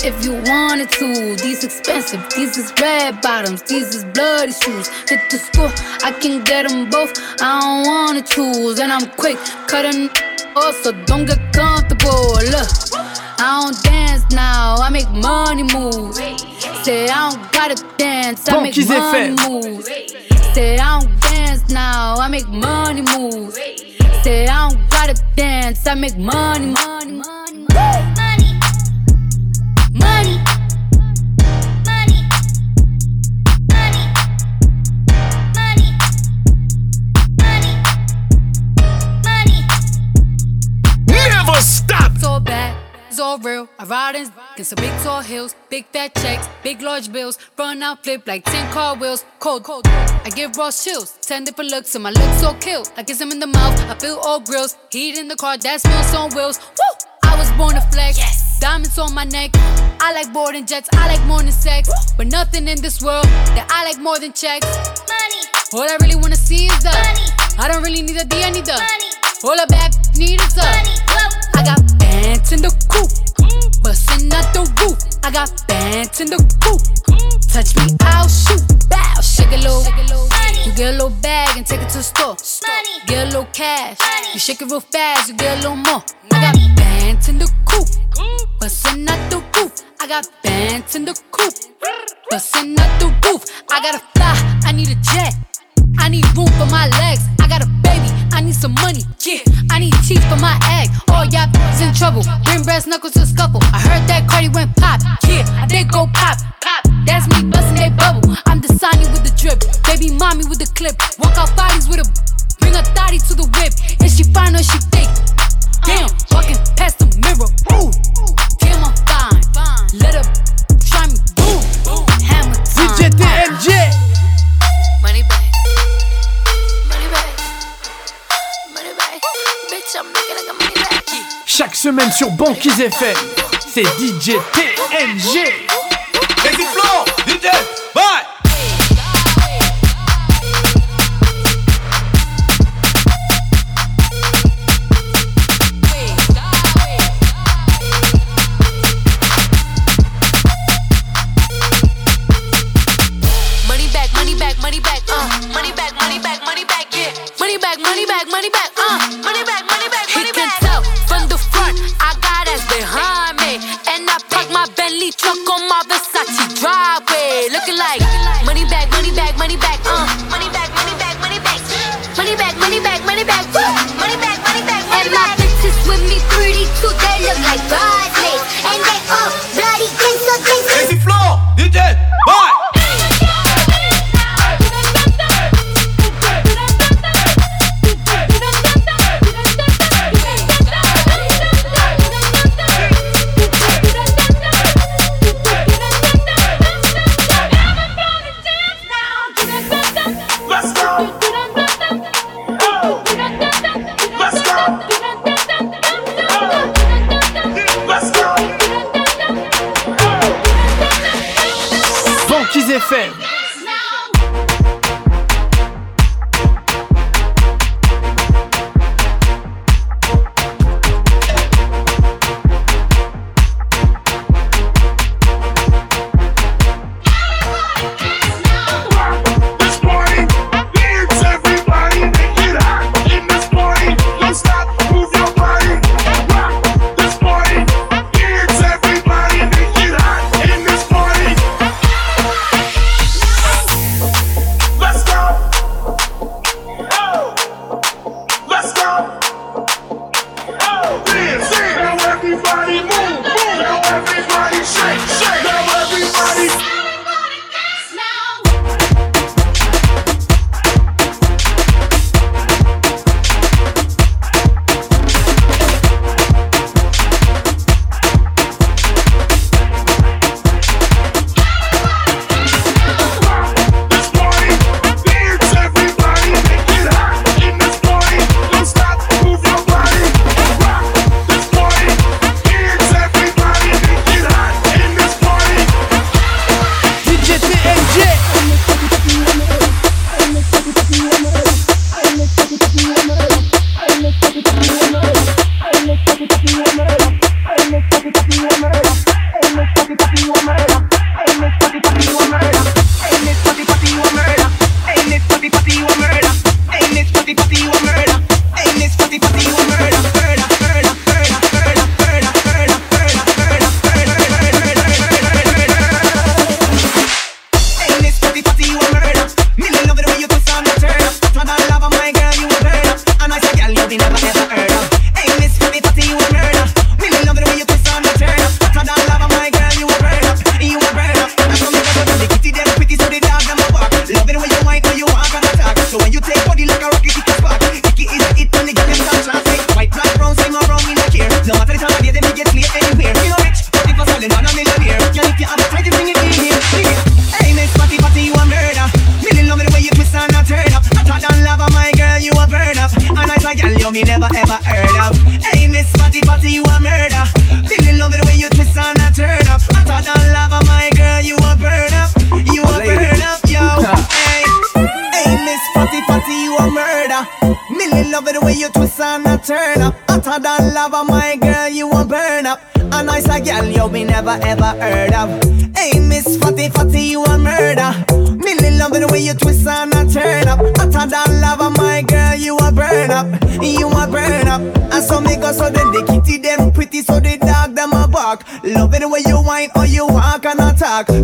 You can f with me if you wanted to. These expensive, these is red bottoms, these is bloody shoes. Hit the school, I can get them both. I don't wanna choose, and I'm quick cutting off, so don't get comfortable. Look, I don't dance now, I make money move. Say I don't gotta dance, I make money FM. move. Say I don't dance now, I make money move. Say I don't gotta dance, I make money, money, money, money, Stop. So bad, it's all real. I ride in in some big tall hills, big fat checks, big large bills. Run out, flip like 10 car wheels. Cold, cold. I give raw chills, 10 different looks, and my looks so kill. I kiss him in the mouth, I feel all grills. Heat in the car, that smells on wheels. Woo! I was born to flex. Diamonds on my neck. I like boarding jets, I like more than sex. But nothing in this world that I like more than checks. Money. All I really wanna see is the money. I don't really need a D, I need the money. All I back need is the money. I got bands in the coop, bustin' out the roof. I got bands in the coop. Touch me, I'll shoot. Bow, shake a little. You get a little bag and take it to the store. Get a little cash. Money. You shake it real fast, you get a little more. I got bands in the coop, bustin' out the roof. I got bands in the coop, bustin' out the roof. I gotta fly, I need a jet. I need room for my legs. I got a baby, I need some money. Yeah, I need teeth for my egg. All y'all in trouble. Bring brass knuckles to scuffle. I heard that Cardi went pop. Yeah, I did go pop. Pop. That's me busting that bubble. I'm the Sonny with the drip. Baby mommy with the clip. Walk out bodies with a. Bring a thotty to the whip. Is she fine or she fake? Damn, walking past the mirror. Ooh, damn, I'm fine. Let her try me. Boom, hammer time. DJ TNG. Money back. Money back. Money back. Bitch, I'm making like a money back. Chaque semaine sur Banquise FM, c'est DJ TNG. DJ, bye. Truck on my Versace driveway. Looking like money back, money back, money back, uh. Money back, money back, money back. Money back, money back, money back. Money back,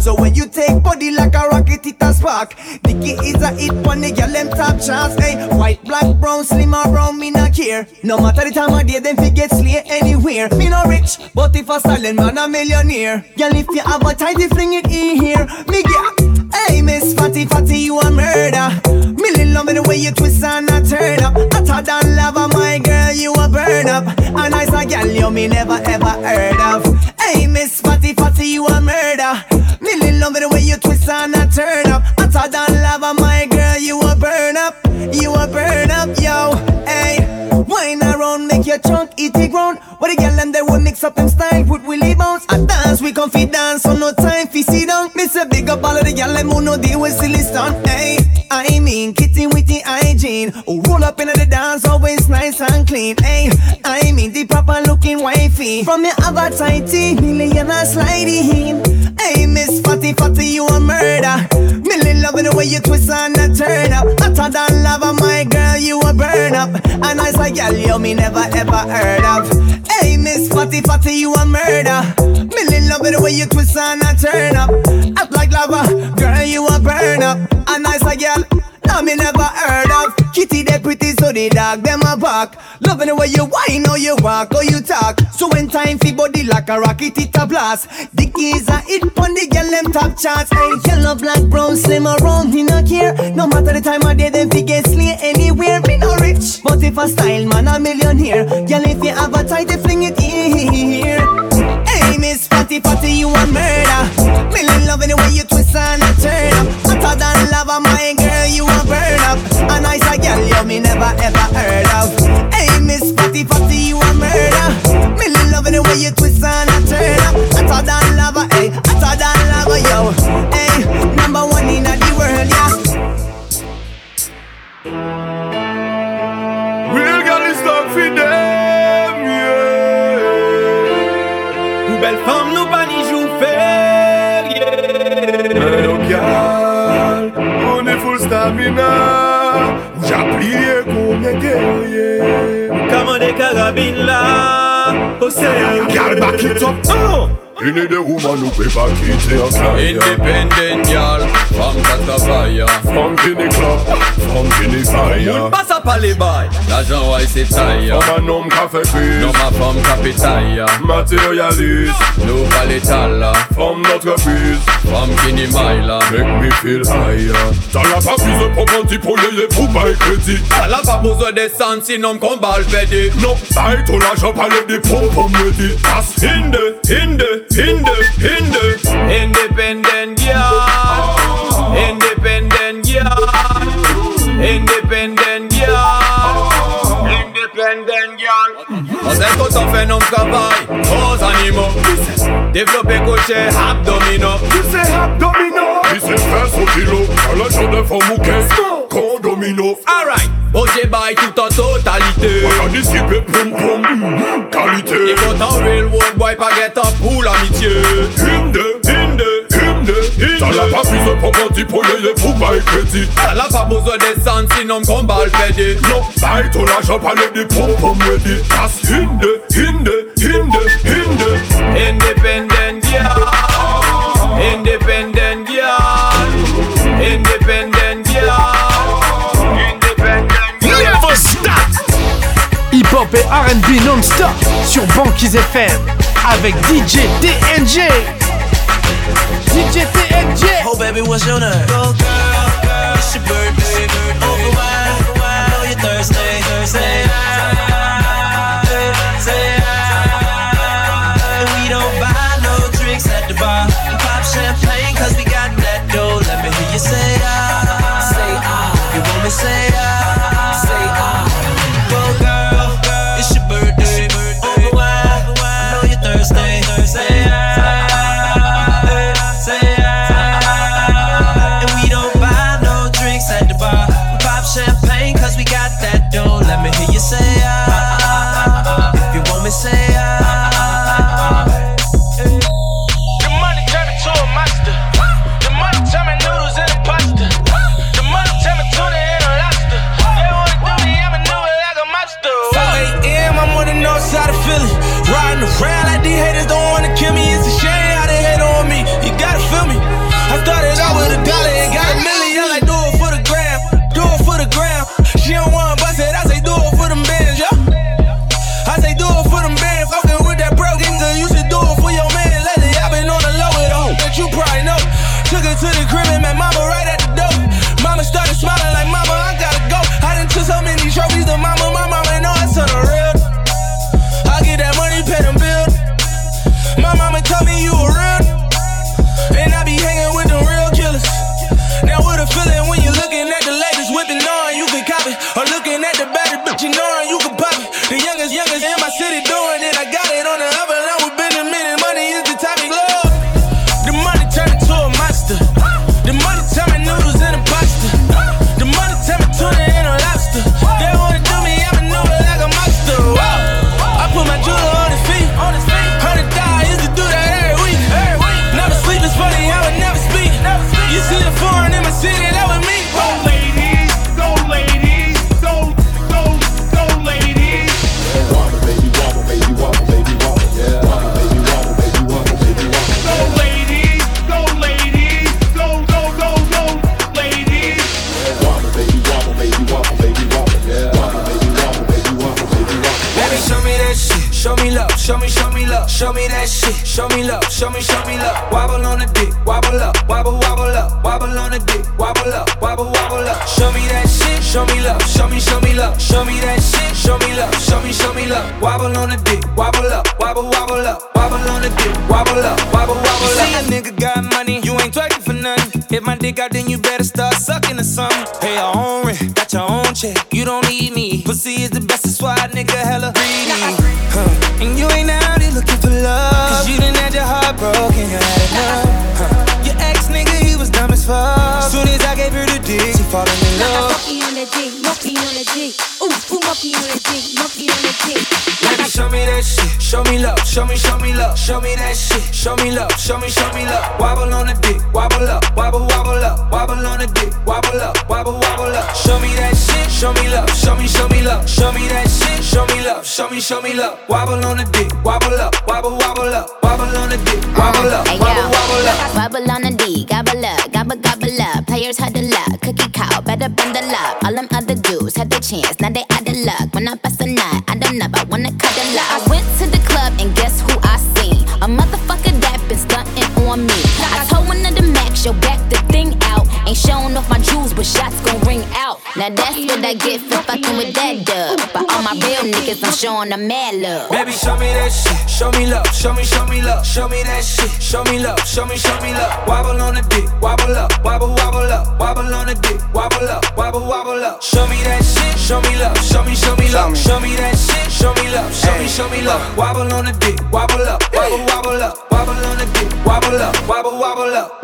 So when you take body like a rocket, it a spark. Dicky is a hit when the girl them top chance. Eh? Hey, white, black, brown, slim or brown, me not care. No matter the time of day, them fi get slay anywhere. Me no rich, but if a silent man a millionaire. Girl, if you have a tighty, fling it in here. Me get. Hey, Miss Fatty Fatty, you a murder. Millie love it the way you twist and a turn up. Hotter than lava, my girl, you a burn up. Nice a girl you me never ever heard of. Ground. What the girl them they will mix up them style, put Willie bounce. I dance, we comfy dance, so no time fi sit down. Miss a big up all of the girl them who know they will silly stunt. Hey, I mean kitty with the hygiene. Who roll up into the dance, always nice and clean. Hey, I mean the proper looking wifey. From your other tighty, million a sliding. Hey, Miss Fatty Fatty, you a murder. Millie loving the way you twist and turn up. Hotter than lava, my girl, you a burn up. And I like girl, you me never ever heard of. Hey, Miss Fatty Fatty, you a murder. Millie loving the way you twist and a turn up. Act like lava, girl, you a burn up. A nice like girl. No, me never heard of Kitty they pretty so the dog them a bark. Loving the way you whine or you walk or you talk. So when time fi body like a rocket it a blast. The keys a hit pon the girl them top charts. Hey, yellow, black, brown, slim or round me no care. No matter the time of day them fi get slay anywhere. Me no rich, but if a style man a millionaire Girl if you have a tight they fling it here Miss Fatty Fatty, you a murder. Millie loving the way you twist and a turn up. Hotter than lava, my girl, you a burn up. A nice a girl, you me never ever heard of. Hey, Miss Fatty Fatty, you a murder. Millie loving the way you twist and a turn up. Hotter than lava, hey, hotter than lava, yo. Sérieux. Girl, back it up. Oh. You need a woman who be back into your Independent girl From Katavaya From Guinea Club From Guinea Fire Moun pas sa pale bay L'ajan waj se Materialist Nou pale tala From notre From Guinea Make me feel higher. Tala pa pise pou ganti pou yeye pou bay kredi Tala pa bozo de san sinom kon bal to l'ajan pale di pou pou mwedi As hinde, hinde. Independent girl, independent girl, independent girl, independent girl. On sait quand on fait nos travail, aux animaux. Développer cocher abdominaux. Tu sais, abdomino. Il sait faire son kilo. À la journée, faut mouquer. Condomino. Alright, Bon j'ai tout en totalité. Moi boy en poule amitié. Ça n'a pas de proprement pour les pour Ça n'a pas besoin d'essence sinon combat le Non, bail ton argent pas le dit poum poum ready Casse Independent yeah. Independent Et R&B non-stop sur Banquise FM avec DJ TNG. DJ TNG. Oh baby, what's your name? Go girl, girl, it's your birthday. Over wine, I know you're thirsty. Say Show me love. Show me, show me love. Wobble on the dick. Wobble up. Wobble, wobble up. Wobble on the dick. Wobble up. Wobble, wobble up. Show me that shit. Show me love. Show me, show me love. Show me that shit. Show me love. Show me, show me love. Wobble on the dick. Wobble up. Wobble, wobble up. Wobble on the dick. Wobble up. Wobble, wobble up. See a nigga got money. You ain't twerking for nothing. Hit my dick out, then you better start sucking or something. Pay your own rent. Got your own check. You don't need me. Pussy is the best. That's why nigga hella greedy. Huh. And you ain't out broken. You had enough. Huh. Your ex nigga, he was dumb as fuck. Soon as I gave her the dick, she falling in love. Monkey on the dick, monkey on the dick. Ooh, ooh, monkey on the dick, monkey on the dick. Show me love. Show me, show me love. Show me that shit. Show me love. Show me, show me love. Wobble on the dick. Wobble up. Wobble, wobble up. Wobble on the dick. Wobble up. Wobble, wobble up. Show me that shit. Show me love. Show me, show me love. Show me that shit. Show me love. Show me, show me love. Wobble on the dick. Wobble up. Wobble, wobble up. Wobble on the dick. Wobble up. Wobble, wobble up. Wobble on the D, gobble up, gobble gobble up. Players had the All them other dudes had the chance, now they out of luck. When I bust a nut, I don't know, I wanna cuddle up. I went to the club and guess who I seen? A motherfucker that been stunting on me. I told one of the max, yo, back the thing out. Ain't showing off my jewels, but shots out. Now that's what I get for fucking with that dub. But all my real niggas, I'm showing them mad love. Baby, show me that shit. Show me love. Show me, show me love. Show me that shit. Show me love. Show me, show me love. Wobble on the dick. Wobble up. Wobble, wobble up. Wobble on the dick. Wobble up. Wobble, wobble up. Show me that shit. Show me love. Show me, show me love. Show me that shit. Show me love. Show me, show me love. Wobble on the dick. Wobble up. Wobble, wobble up. Wobble on the dick. Wobble up. Wobble, wobble up.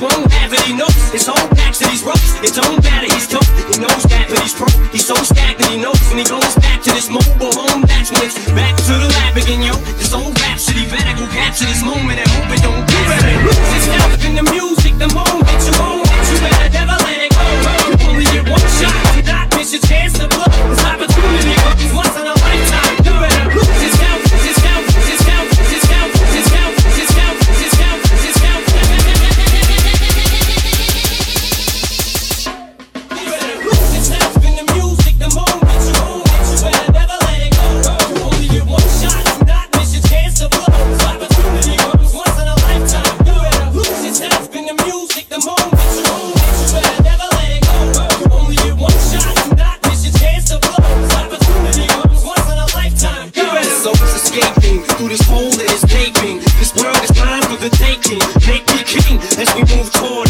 he won't have it. He knows his whole back to these ropes. It don't matter, he's tough. He knows that, but he's pro. He's so stagnant, he knows when he goes back to this mobile home. That's when it's back to the lab again, yo. This old rhapsody better go capture this moment and hope it don't get better. Lose yourself in the music, the moment you own it. You better never let it go. You only get one shot, do not miss your chance to blow. This taking. Make me king as we move toward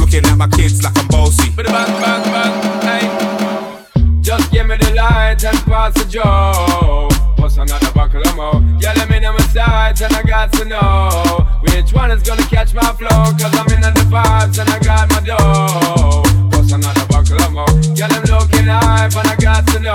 looking at my kids like I'm bossy. Bang, bang, bang, hey. Just give me the light and pass the joe. What's another buckle of more? Yeah, let me know my sides and I got to know which one is gonna catch my flow. Cause I'm in the vibes and I got my dough. What's another buckle of more? Yeah, I'm looking high and I got to know.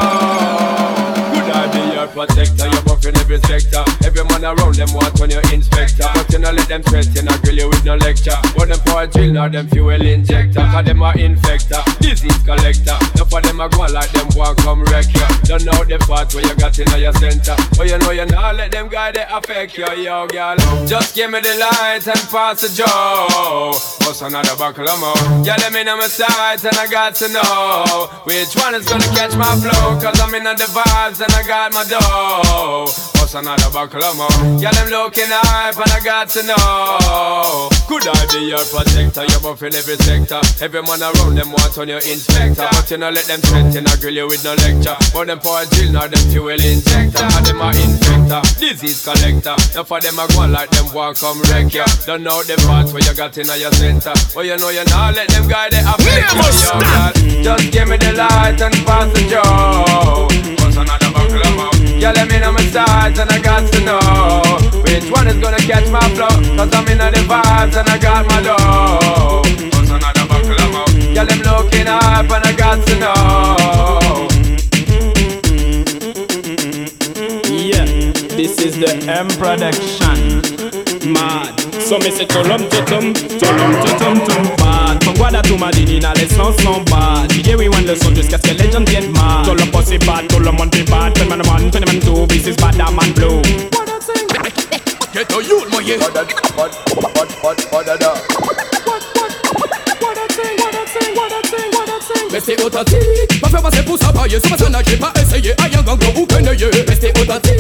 Could I be your protector, you're buffing every sector. Every man around them want on your inspector. But you know let them threaten and grill you with no lecture. But them for a drill, now them fuel injector. Cause them are infector, disease collector. Enough of them are go like them want come wreck you. Don't know the part where you got in your center. But you know you not let them guy they affect you, yo girl. Just give me the light and pass the jaw. Bust another buckle of more. Yeah, let me know my sight and I got to know which one is gonna catch my flow. Cause I'm in the vibes and I got my dough. Bust another buckle of more them looking hype and I got to know. Could I be your protector? You're buff in every sector. Every man around them want on your inspector. But you know let them threaten, I grill you with no lecture. But them for a drill, now them fuel injector. And them a infector, disease collector. Now for them a go like them want come wreck ya. Don't know the parts where you got in your center. But you know you not let them guide the affect you. Yo, God, Just give me the light and pass the. Bust another buckle Yeah, let me know my sides and I got to know Which one is gonna catch my flow. Cause I'm in the vibes and I got my dough. Bust another buckle of more Yeah, them looking up and I got to know. Yeah, this is the M production. So me say tolom totom, tolom totom tom bad. From Guada to Madinina, les sons sont bad. DJ we want le son jusqu'à ce que les gens viennent mad. Le posse est bad, tout le monde est bad. Tell man one, tell man two, this is bad, that man blue. Get a youth, my yeah. Restez authentique, pas faire passer pour ça pailler Sur ma scène, j'ai pas essayé, aïe un gang ou qu'un œil Restez authentique,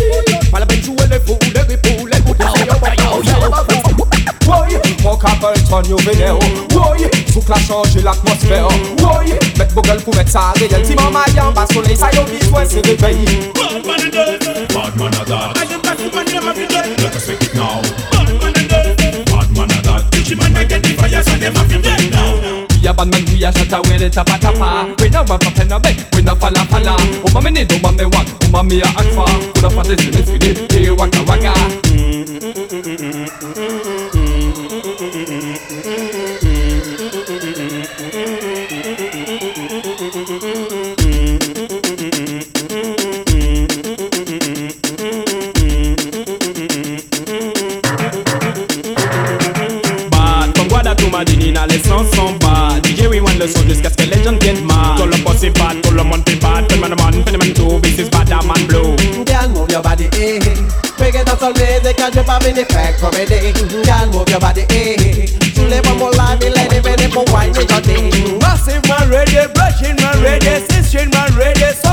Fan yo veneyo Woye, souk la chanje l'atmosfèr Woye, met bogel pou met sa reyel Ti man mayan, ba soley sa yo biswen se revey Bad man a dead, bad man a that. I am back to my name every day Let us make it now. Bad man a dead, bad man a that. Each man a get the fire so them have to dead now. A bad man, we a shatter when it's tapa tapa We na rap up in a bed, we na falla falla. Oh, oma me need, oma me want, oma me a act for Kuna fatis, let's get it, hey waka waka. dance all day. They can't jump up in the back for a day. Can move your body, eh? To live on more life, me let it, me let it, wine in your day. Massive man ready, brushing my ready, sister my ready.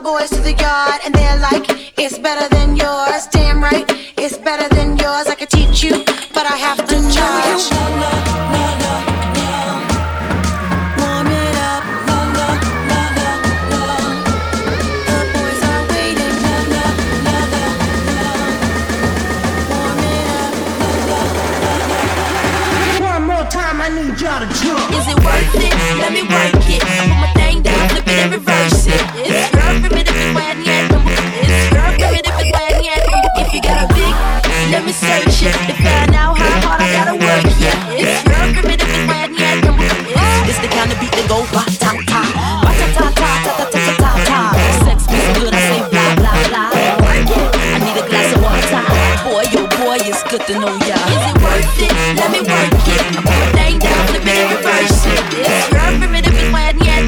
Boys to the yard, and they're like, it's better than yours. Damn right, it's better than yours. I could teach you, to know ya. Is it worth it? Let me work it. I put my thing down, flip it and reverse it. It's your primitive when yet.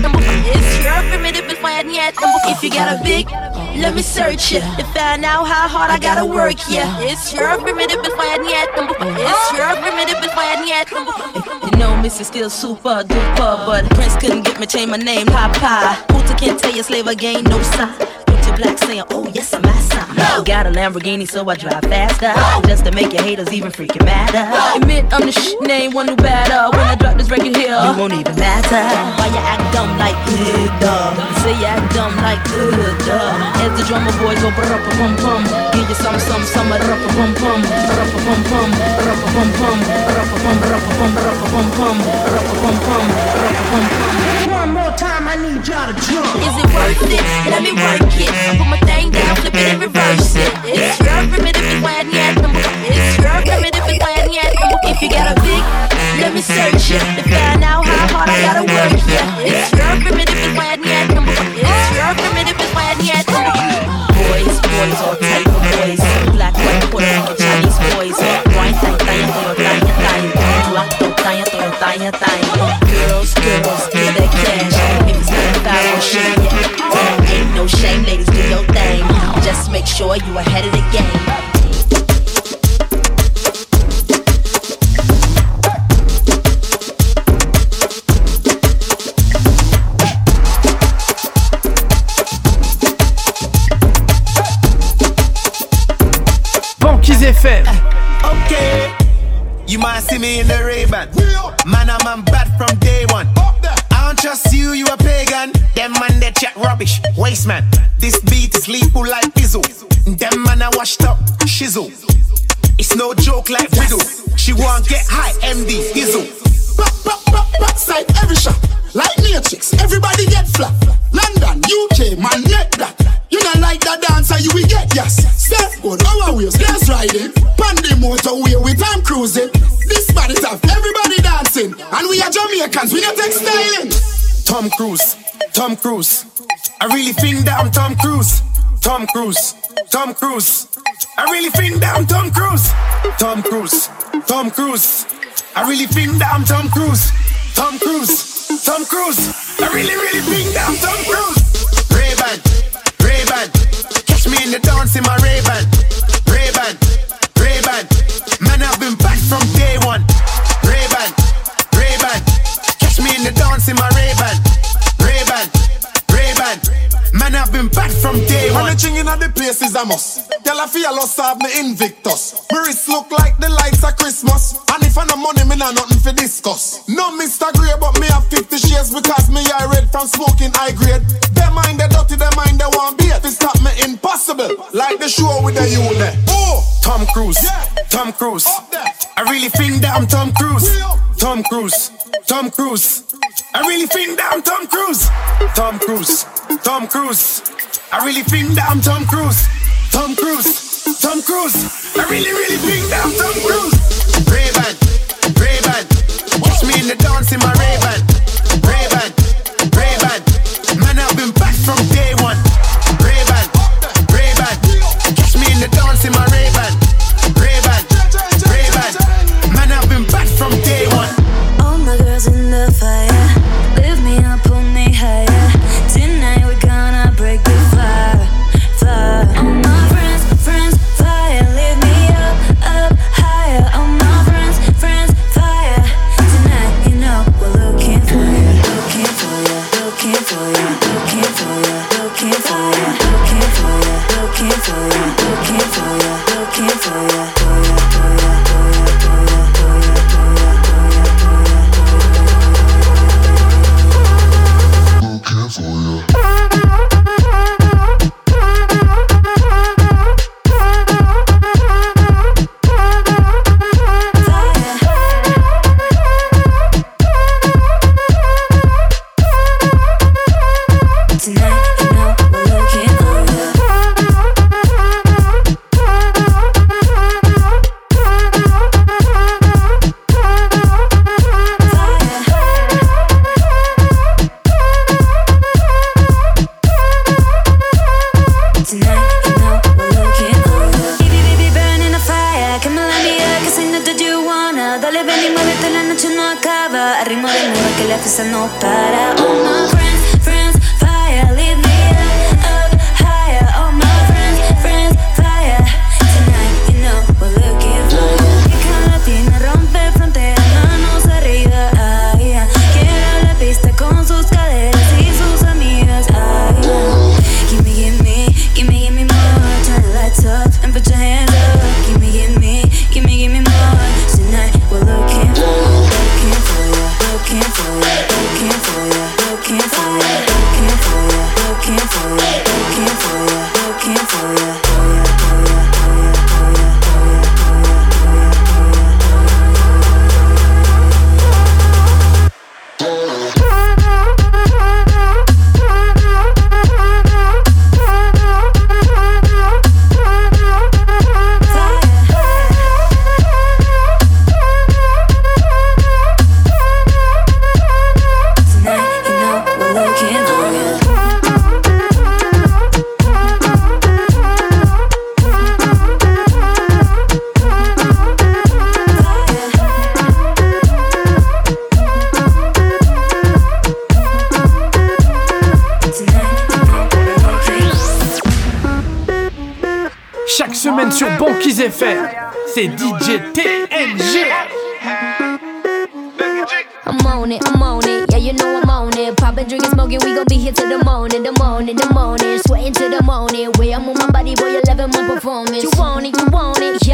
It's your primitive when yet. If you got a big, let me search it to find out how hard I gotta work. Yeah, it's your primitive when yet. It's your primitive when yet. You know, Missy still super duper, but Prince couldn't get me change my name. Papa, Hooter can't tell you slave again, no sign. Picture black saying, oh yes, I'm massa. Got a Lamborghini, so I drive faster. Just to make your haters even freaking madder. Admit I'm the shit, name one who better. When I drop this record here, you won't even matter. Why you act dumb like uh, duh? Say you act dumb like uh, duh. As the drummer boy go brr pum pum, give you some some some rup pum pum, rup pum pum, rup pum pum, rup pum rup pum rup pum pum, rup pum pum, rup pum pum. One more time, I need y'all to jump. Is it worth it? Let me work it. Put my thing down, flip it and reverse it. It's your primitive, it's why I need It's your primitive, it's why I need If you got a big, let me search it to find out how hard I gotta work it. It's your primitive, it's why I need It's your primitive, it's why I need Boys, boys, all Just make sure you are ahead of the game. Cruise, Tom Cruise. I really think that I'm Tom Cruise. Tom Cruise, Tom Cruise. I really think that I'm Tom Cruise. Tom Cruise, Tom Cruise. I really think that I'm Tom Cruise. Tom Cruise, Tom Cruise. I really, really think that I'm Tom Cruise. The place is a must. Girl, I feel lost have me Invictus. My wrist look like the lights of Christmas. And if I no money, me nah nothing for discuss. No Mr. Grey, but me have 50 shares because me I red from smoking high grade. Them mind they dirty, them mind they want beer. To stop me impossible. Like the show with the you there. Oh, Tom Cruise, Tom Cruise. I really think that I'm Tom Cruise. Tom Cruise, Tom Cruise. I really think that I'm Tom Cruise. Tom Cruise, Tom Cruise. I really think that I'm Tom Cruise. Tom Cruise, Tom Cruise. I really, really think that I'm Tom Cruise. Ray-Ban, Ray-Ban. Watch me in the dance in my Ray-Ban. Ray-Ban, Ray-Ban. Man, I've been back from day one. Ray-Ban, Ray-Ban. Catch me in the dance in my cause I know better tá. Want it, you want it,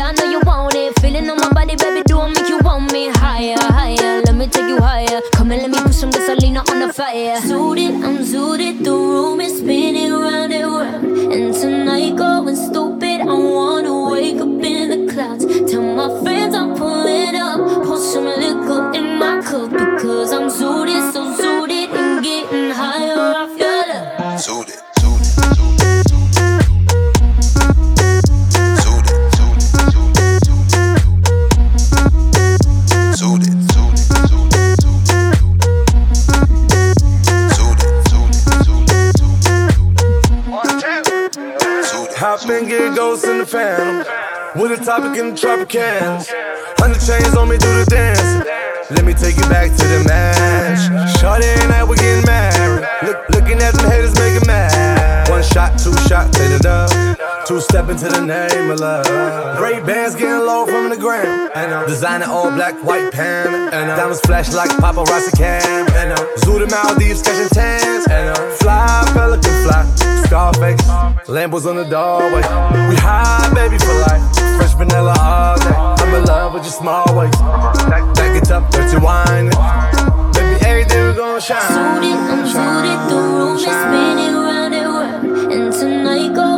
a topic in the Tropicans. Hundred chains on me, do the dance. Let me take you back to the match. Shorty and I, we getting married. Look, looking at them haters, making mad. One shot, two shot, hit it up. Two step into the name of love. Great bands getting low from the ground. And uh, designing all black, white pan. And uh, diamonds flash like paparazzi cam. And uh, zoo Maldives, catching tans. And uh, fly, pelican fly. Scarface, Lambos on the doorway. We high, baby, for life. Fresh vanilla all day. I'm in love with your small waist. Back, back it up, dirty wine. Baby, everything we gon' shine. Zooted, I'm zooted, the room is spinning round and round. And tonight going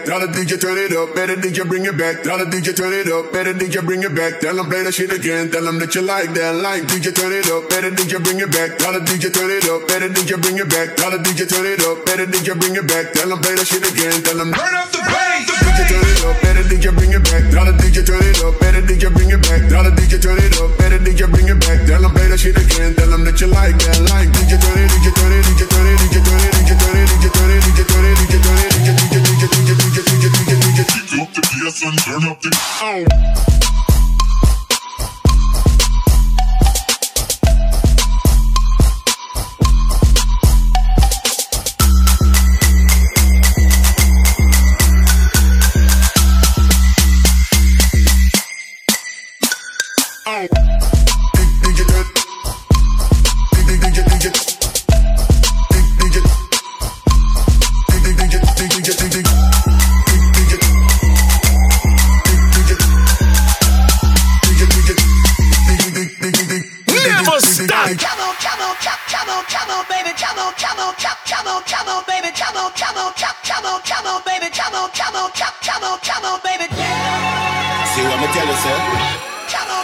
back. Tell the DJ turn it up, better DJ bring it back. Tell the DJ turn it up, better DJ bring it back. Tell them play that shit again. Tell them that you like that line. DJ turn it up, better DJ bring it back. Tell the DJ turn it up, better DJ bring it back. Tell the DJ turn it up, better DJ bring it back. Tell them play that shit again. Tell them turn up the bass. DJ turn it up, better DJ bring it back. Tell the DJ turn it up, better DJ bring it back. Tell the DJ turn it up, better DJ bring it back. Tell them play that shit again. Tell them that you like that line. DJ turn it, DJ turn it, DJ turn it, DJ turn it, DJ turn it, DJ turn it, DJ turn it, DJ turn it, turn up the sound.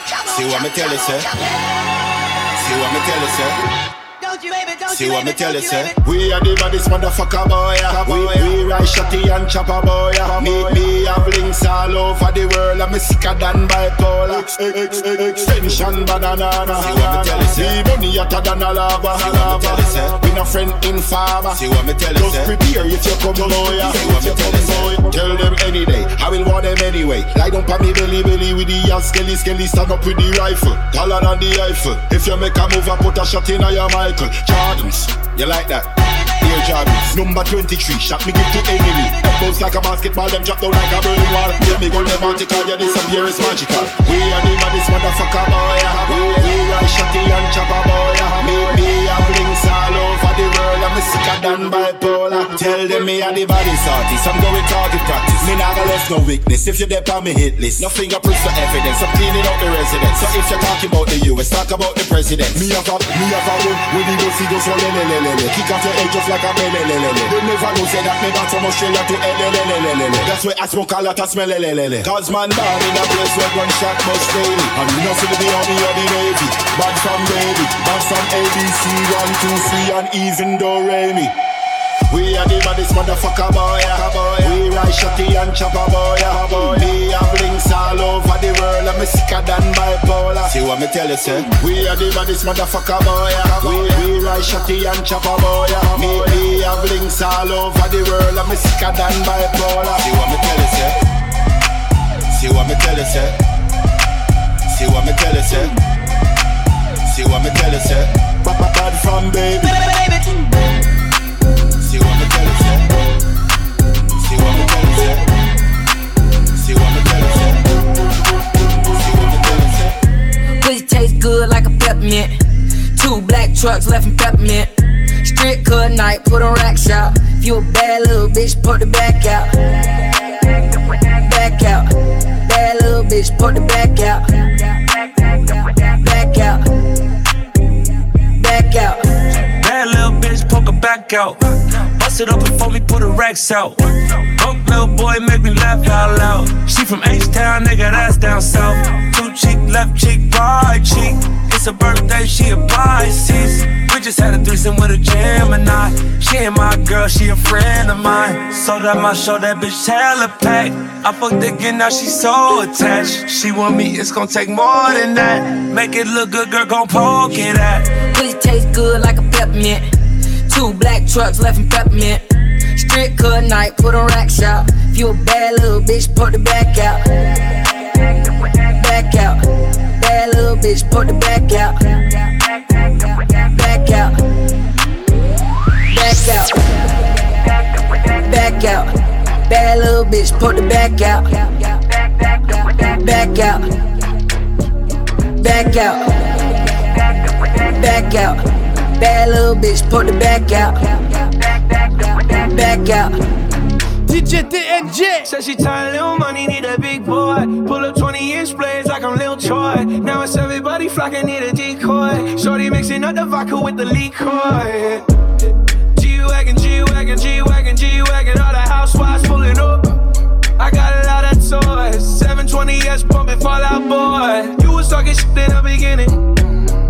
See what me tell you, sir? See what me tell you, sir? Don't you, baby, don't See you, what me tell you, you, sir? We are the baddest motherfucker boy. We, we ride shotty and chopper boy. yeah. Me, me have links all over the world. I'm sicker than bipolar. Ex, ex, ex, extension banana. See what me tell you, sir? Me money hotter than a lava. See what me tell you, sir? We no friend in farmer. See what me tell you, Just prepare if you come boy. yeah. See what me tell you, sir? Tell them any day. I will want them anyway. Lie down pa me belly belly with the ass skelly skelly. Stand up with the rifle. Taller than the Eiffel. If you make a move, I put a shot in your Michael. Jordans, you like that? Air Jordans, number 23, shot me give to enemy. Bounce like a basketball, them drop down like a burning wall. Yeah, me gun them vertical, yeah, disappear is magical. We are the baddest motherfucker boy. We, we ride shotty and chopper boy. Me, me have links all over the world. Sicker than bipolar. tell them me a the body artist. I'm going target practice. Me not gonna left no weakness. If you're on me hit list, no fingerprints for evidence. I'm cleaning out the residence. So if you're talking about the US, talk about the president. Me have a, me a win. When the go see go so le le le le le. Kick off your head just like a me le le le le. They never know say that me got so much to le le le le le le. That's why I smoke a lot of smell le le le le. Cause man born in a place where gunshot must daily. And you know for the army or the navy. Bad from baby, bad from ABC, one, two, three, and even do re mi. We are the baddest motherfucker boy, boy. We ride shotty and chopper boy, boy. Me have links all over the world, I'm sicker than bipolar. See what me tell you, say? We are the baddest motherfucker boy, we, we ride shotty and chopper boy. Me, me have links all over the world, I'm sicker than bipolar. See what me tell you, say? See what me tell you, say? See what me tell you, say? See what me tell you, say? From baby. See what me tell you. See what me tell you. See what me tell you. See what me tell you. Pussy taste good like a peppermint. Two black trucks left in peppermint. Strip cut night, put on rack shop. If you a bad little bitch, put the back out. Back out. Bad little bitch, put the back out. Back out. Bust it up before me put the racks out. Broke little boy, make me laugh out loud. She from H-Town, nigga, that's down south. Two cheek, left cheek, right cheek. It's her birthday, she a Pisces. We just had a threesome with a Gemini. She ain't my girl, she a friend of mine. So that my show, that bitch hella. I fucked again, now she so attached. She want me, it's gonna take more than that. Make it look good, girl, gon' poke it at. Pussy taste good like a peppermint. Two black trucks left in peppermint. Strip cut night, put on rack shop. If you a bad little bitch, put the back out. Back out. Bad little bitch, put the back out. Back out. Back out. Back out. Bad little bitch, put the back out. Back out. Back out. Back out. Bad little bitch, put the back out. Back out. DJ TNG. Said she tired, little money, need a big boy. Pull up 20 inch blades like I'm Lil Troy. Now it's everybody flocking, need a decoy. Shorty mixing up the vodka with the liquor. G-Wagon, G-Wagon, G-Wagon, G-Wagon. All the housewives pulling up. I got a lot of toys. 720S pumping Fall Out Boy. You was talking shit in the beginning.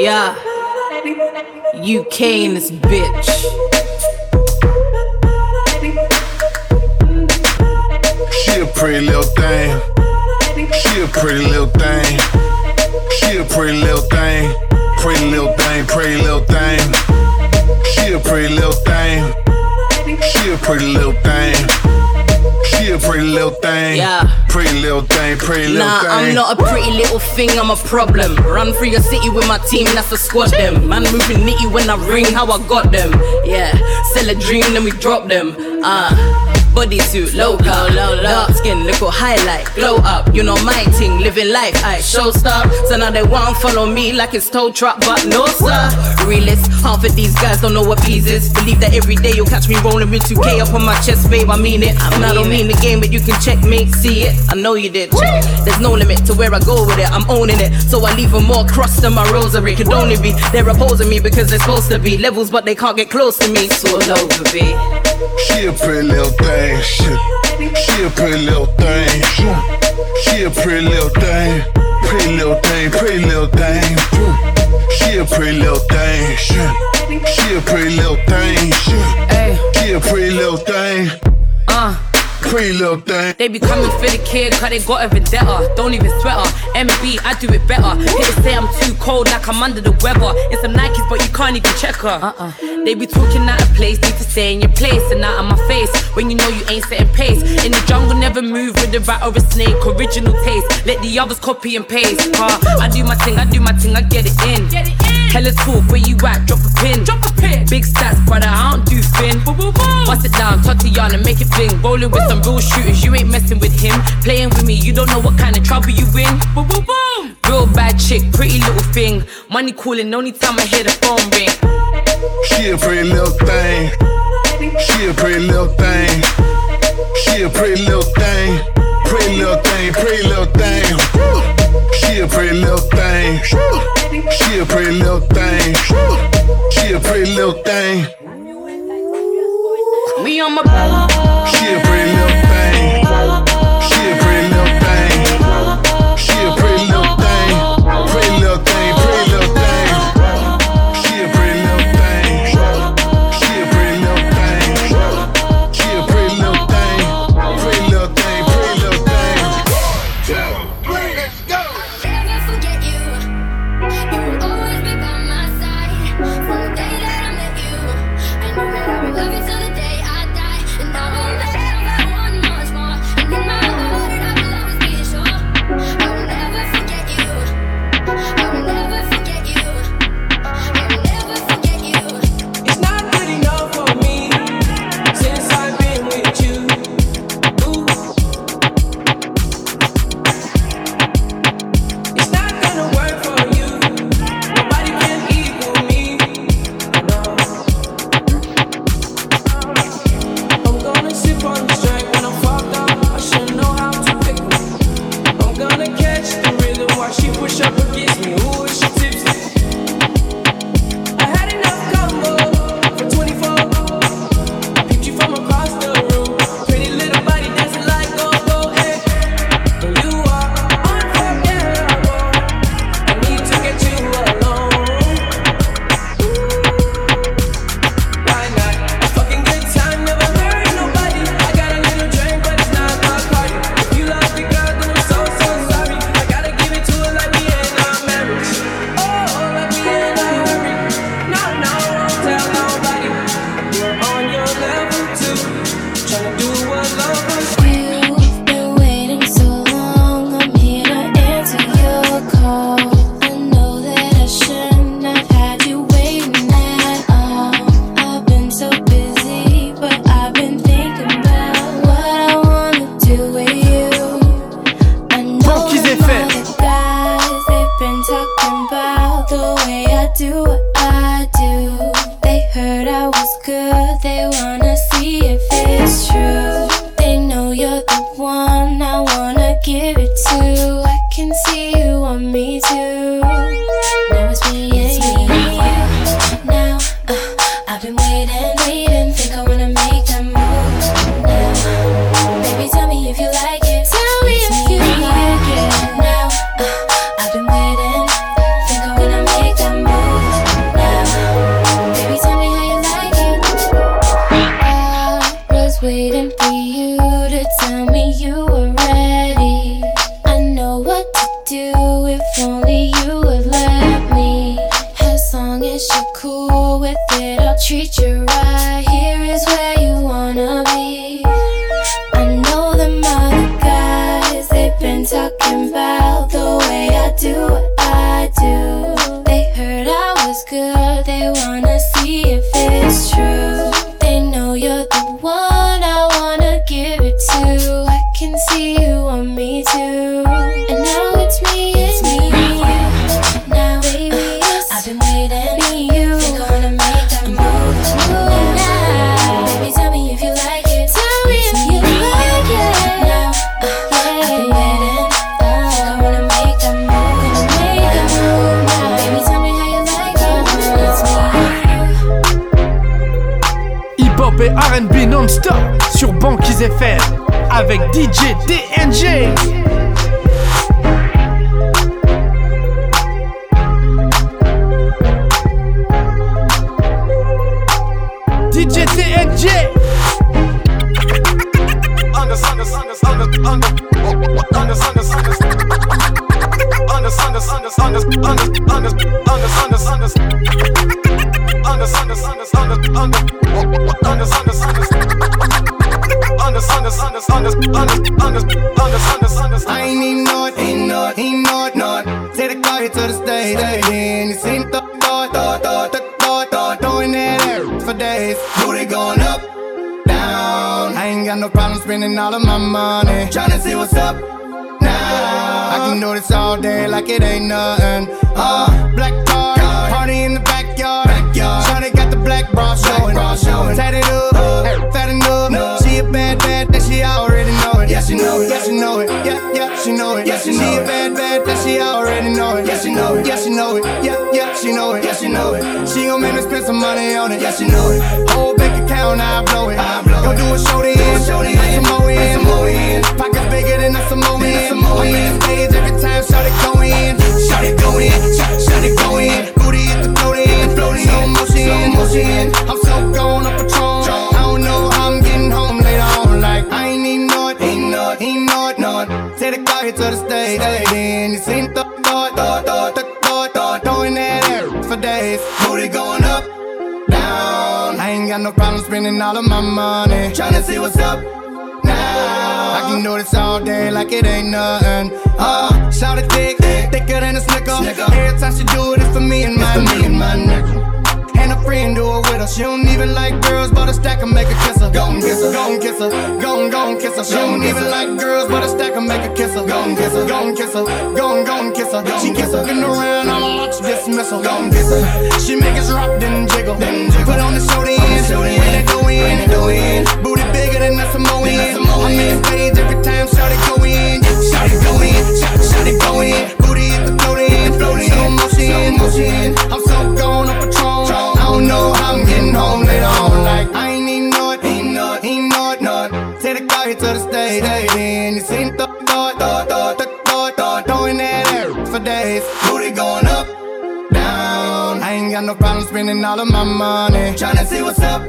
Yeah. UK in this bitch. She a pretty little thing. She a pretty little thing. She a pretty little thing. Pretty little thing, pretty little thing. She a pretty little thing. She a pretty little thing. She a pretty little thing. Yeah. Pretty little thing, pretty little Nah, thing. I'm not a pretty little thing, I'm a problem. Run through your city with my team, that's a squad them. Man moving nitty when I ring, how I got them. Yeah, sell a dream, then we drop them. Ah. Bodysuit, low, dark skin, little highlight, glow up. You know my thing, living life, I show star. So now they want follow me like it's tow truck, but no sir. Realist, half of these guys don't know what peas is. Believe that every day you'll catch me rolling with 2K up on my chest, babe. I mean it. and I don't mean the game, but you can check me, see it. I know you did. Check. There's no limit to where I go with it. I'm owning it, so I leave 'em more crossed than my rosary. Could only be they're opposing me because they're supposed to be levels, but they can't get close to me. So over, be. She a pretty little thing. She, she a pretty little thing. She a pretty little thing. Pretty little thing, pretty little thing. She a pretty little thing. She, she a pretty little thing. She, she a pretty little thing. Uh. Pretty little thing. They be coming for the kid, cause they got a vendetta. Don't even sweat her. MB, I do it better. People say I'm too cold, like I'm under the weather. It's some Nikes, but you can't even check her. Uh-uh. They be talking out of place, need to stay in your place and out of my face. When you know you ain't setting pace. In the jungle, never move with a rat or a snake. Original taste. Let the others copy and paste. Car, I do my thing, I do my thing, I get it in. Get it in. Hella talk, where you at? Drop a pin. Drop a pin. Big stats, brother, I don't do fin. Bust it down, Tatiana, make it fling. Rolling with some real shooters, you ain't messing with him. Playing with me, you don't know what kind of trouble you in. Boom, boom, boom. Real bad chick, pretty little thing. Money calling, only time I hear the phone ring. She a pretty little thing. She a pretty little thing. She a pretty little thing. Pretty little thing, pretty little thing. She a pretty little thing. She a pretty little thing. She a pretty little thing. Me on my She a Avec DJ TNG. Spending all of my money. Tryna see what's up now. I can do this all day like it ain't nothing. Uh, black car, party in the backyard. Shawty got the black bra showing. Tatted up, fat enough. She a bad, bad, that she already know it. Yeah, she know it. Yeah, she know it. Yeah, yeah, she know it. Yeah, she know it. She a bad, bad, that she already know it. Yeah, she know it. Yeah, she know it. Yeah, yeah, she know it. Yeah, she know it. She gon' make me spend some money on it. Yeah, she know it. Whole bank account, I blow it. Go do a show to end. More in. Pockets bigger than a Samoan. I'm in the stage every time. Shot it go in. Shot it go in. Shot it go in. Booty hit the floating. Floating. Slow motion. motion. I'm so gone up Patron. I don't know how I'm getting home later on. Like I ain't need no, ain't no, ain't no, no. Take the car here to the stage. Then you seen the thought, thought, thought, thought, thought, throwing that air for days. Booty going up, down. I ain't got no problem spending all of my money. Tryna see what's up now. I can do this all day like it ain't nothing. Uh, shout it thick, thicker than a snicker. Every time she do it, it's for me and my nigga. And a friend do it with her. She don't even like girls, but a stack and make her kiss her. Gon' kiss her, gon' kiss her, gon' gon' kiss her. She don't even like girls, but a stack and make her kiss her. Gon' kiss her, gon' kiss her, gon' gon' kiss her. She kiss her, getting around, I'm a watch dismissal. Gon' kiss her. She make us rock, then jiggle. Then jiggle. Put on the show the end, when it go in, go in. Booty bigger than a Samoan. I'm in the stage every time, shout it go in, shout it go in, shout, it go in. Booty hit the floating, floating, slow motion, motion. I'm so gone know I'm getting home later on. Like I ain't need no, ain't no, ain't no, no. Take the car here to the stage, then you seen the thought, thought, thought, thought, thought, thought, throwing that air for days. Booty going up, down. I ain't got no problem spending all of my money. Tryna see what's up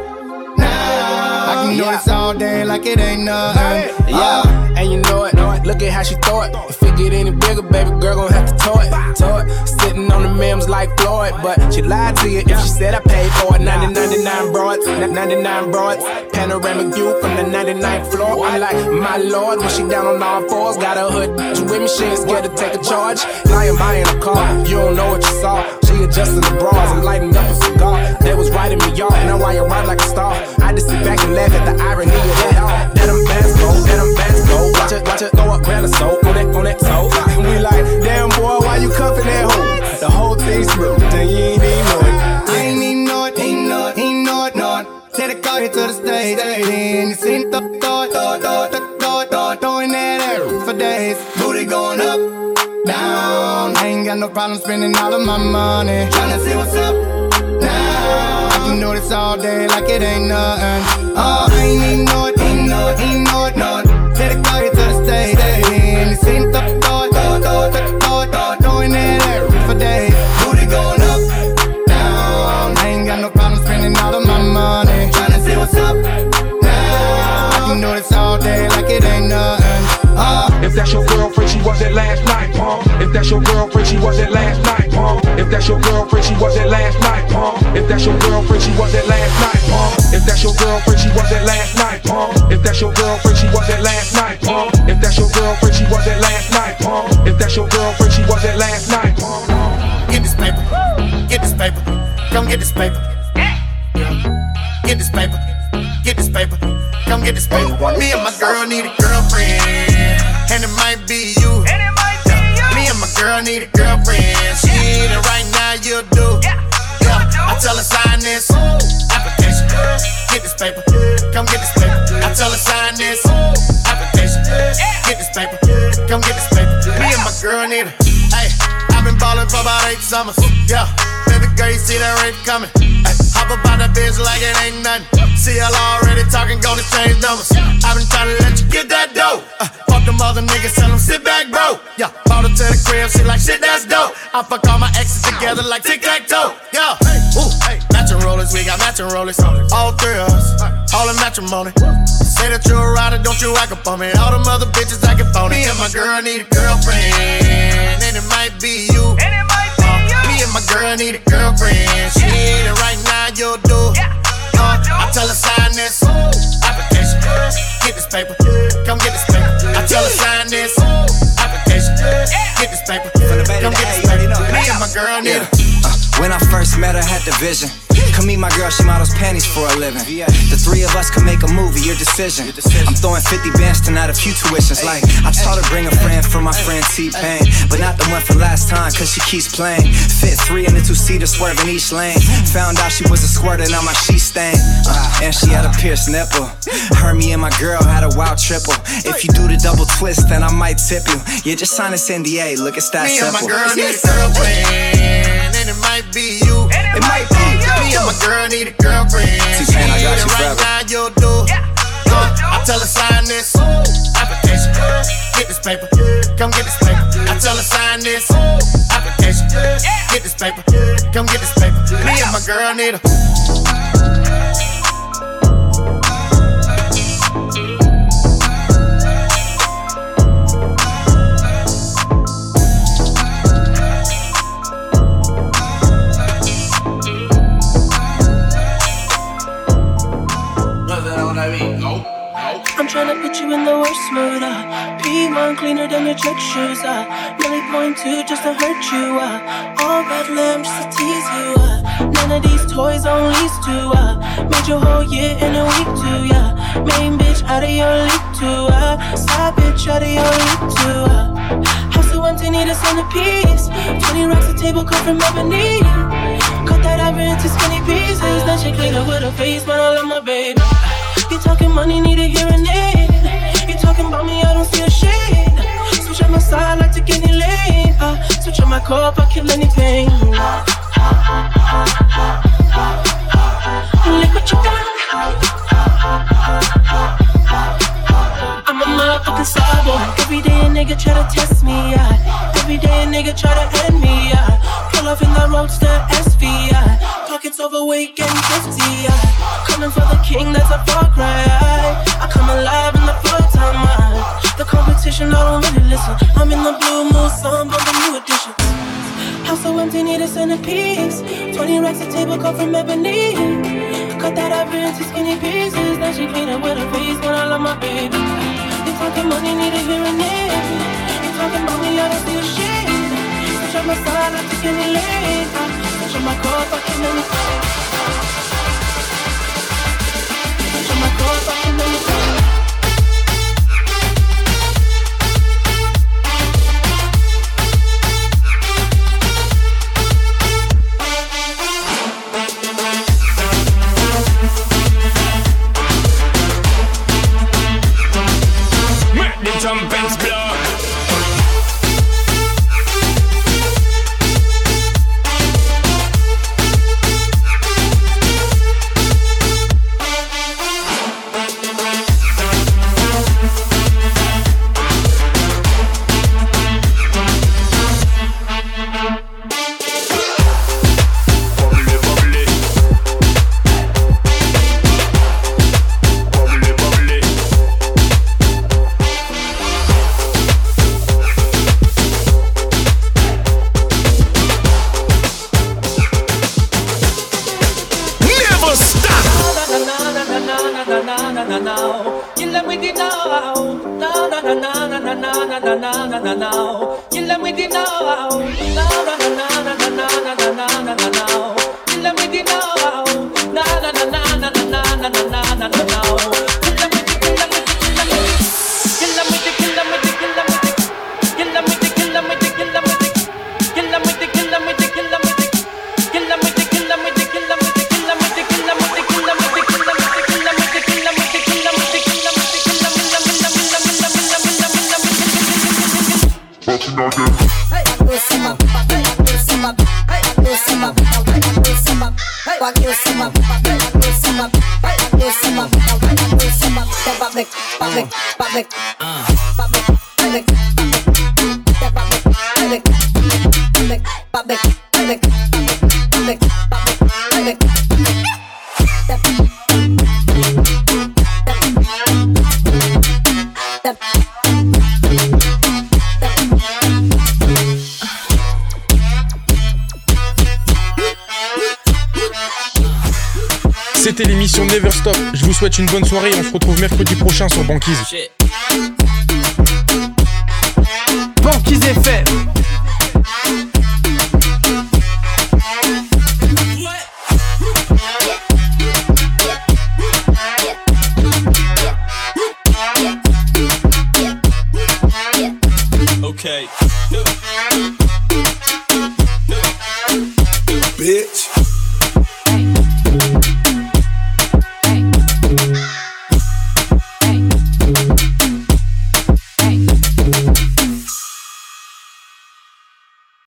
now. I can do this all day like it ain't nothing. Yeah, uh. and you know it. Look at how she throw it. If it get any bigger, baby girl gon' have to tow it. Tow it. Sitting on the memes like Floyd, but she lied to you if she said I paid for it. 90, 99 broads, 99 broads. Panoramic view from the 99th floor. I'm like, my lord, when she down on all fours, got her hood. She with me, she ain't scared to take a charge. Lying buying a car, you don't know what you saw. She adjusting the bras and lighting up a cigar. They was riding me off, now I ride like a star. I just sit back and laugh at the irony of it that. That bands go, that bands go. Watch it, watch it, throw up grand of soap on that, on that toe. And we like, damn boy, why you cuffing that hoe? The whole thing's smooth, then you ain't even know it. I ain't need no, ain't no, ain't no, no. Take the car here to the stage, then you seen the thought, thought, thought, thought, thought, thought, throwing that air for days. Booty going up, down. I ain't got no problem spending all of my money. Tryna see what's up now. I can this all day like it ain't nothing. Oh, I ain't need no, ain't no, ain't no, no stay, stay in the scene, thought, thought, thought, thought, If that's your girlfriend, she wasn't last night, pump. If that's your girlfriend, she wasn't last night, pump. If that's your girlfriend, she was that last night, pump. If that's your girlfriend, she was that last night, pump. If that's your girlfriend, she was that last night, pump. If that's your girlfriend, she was that last night, pump. If that's your girlfriend, she was that last night, pump. If that's your girlfriend, she was that last night, pump. Get this paper, get this paper, come get this paper. Get this paper, get this paper, come get this paper. Me and my girl need a girlfriend, and it might be you. Me and my girl need a girlfriend. She need it right now, you do. Yeah, I tell her sign this application. Get this paper, come get this paper. I tell her sign this application. Get this paper, come get this paper. Me and my girl need a. Hey, I've been ballin' for about eight summers. Yeah, baby girl, you see that rape coming. Ay, hop up on that bitch like it ain't nothing. See y'all already talking, gonna change numbers. I've been trying to let you get that dough. Uh, fuck them other niggas, tell them sit back, bro. Yeah, bought her to the crib, she like shit, that's dope. I fuck all my exes together like tic tac toe. Yeah, ooh, hey, matching rollers, we got matching rollers. All three of us, all in matrimony. Say that you're a rider, don't you act up on me. All them other bitches acting phony. Me and my girl need a girlfriend, and it might be you. Uh, me and my girl need a girlfriend. She need it right now, you'll do. Uh, I tell her sign this application. Get this paper, girl need a. When I first met her, had the vision. Come meet my girl, she models panties for a living. The three of us can make a movie, your decision. I'm throwing 50 bands tonight, a few tuitions. Like, I taught her bring a friend for my friend T-Pain. But not the one from last time, cause she keeps playing. Fit three in the two seater, swerving each lane. Found out she was a squirt and on my sheet stain. Uh, and she had a pierced nipple. Her, me, and my girl had a wild triple. If you do the double twist, then I might tip you. Yeah, just sign this NDA, look, it's that Me and simple. my girl need a girlfriend, and it might be you. It might be Me and my girl need a girlfriend. She T-Pain, I got you it right forever. now, you'll do. Uh, I tell her sign this application. Get this paper, come get this paper. I tell her sign this application. Get this paper, come get this paper. Me and my girl need a. tryna put you in the worst mood. Uh. P1 cleaner than your church shoes. Uh. Millie point two just to hurt you. Uh. All red lamb just to tease you. Uh. None of these toys on lease to. Uh. Made your whole year in a week too. Yeah. Main bitch out of your league too. Uh. Side bitch out of your league too. Uh. House so empty, need a centerpiece. 20 rocks a table cut from ebony. Cut that ivory into skinny pieces. Then she clean up with her face, man. I love my baby. You talking money, need a hearing aid. You talking about me, I don't see a shade. Switch on my side, like to get any lane. Uh, switch on my car, I kill any pain. Look what you done. I'm a motherfucking cyborg. Every day a nigga try to test me, yeah. Every day a nigga try to end me, yeah. Pull off in the roadster SV, yeah. Pockets overweight, getting fifty, yeah. Coming for the king, that's a far cry. I come alive in the full time, yeah. The competition, I don't really listen. I'm in the blue moon, sun, but the new edition. House so empty, need a centerpiece. 20 racks a table cut from ebony. Cut that ivory into skinny pieces. Then she clean it with her face, but I love my baby. You talking money, need a hearing aid. You talking about me, I don't see a shit. Switch on my side, I take any lane. Switch on my car, fucking anything. C'était souhaite une bonne soirée on se retrouve mercredi prochain sur. Banquise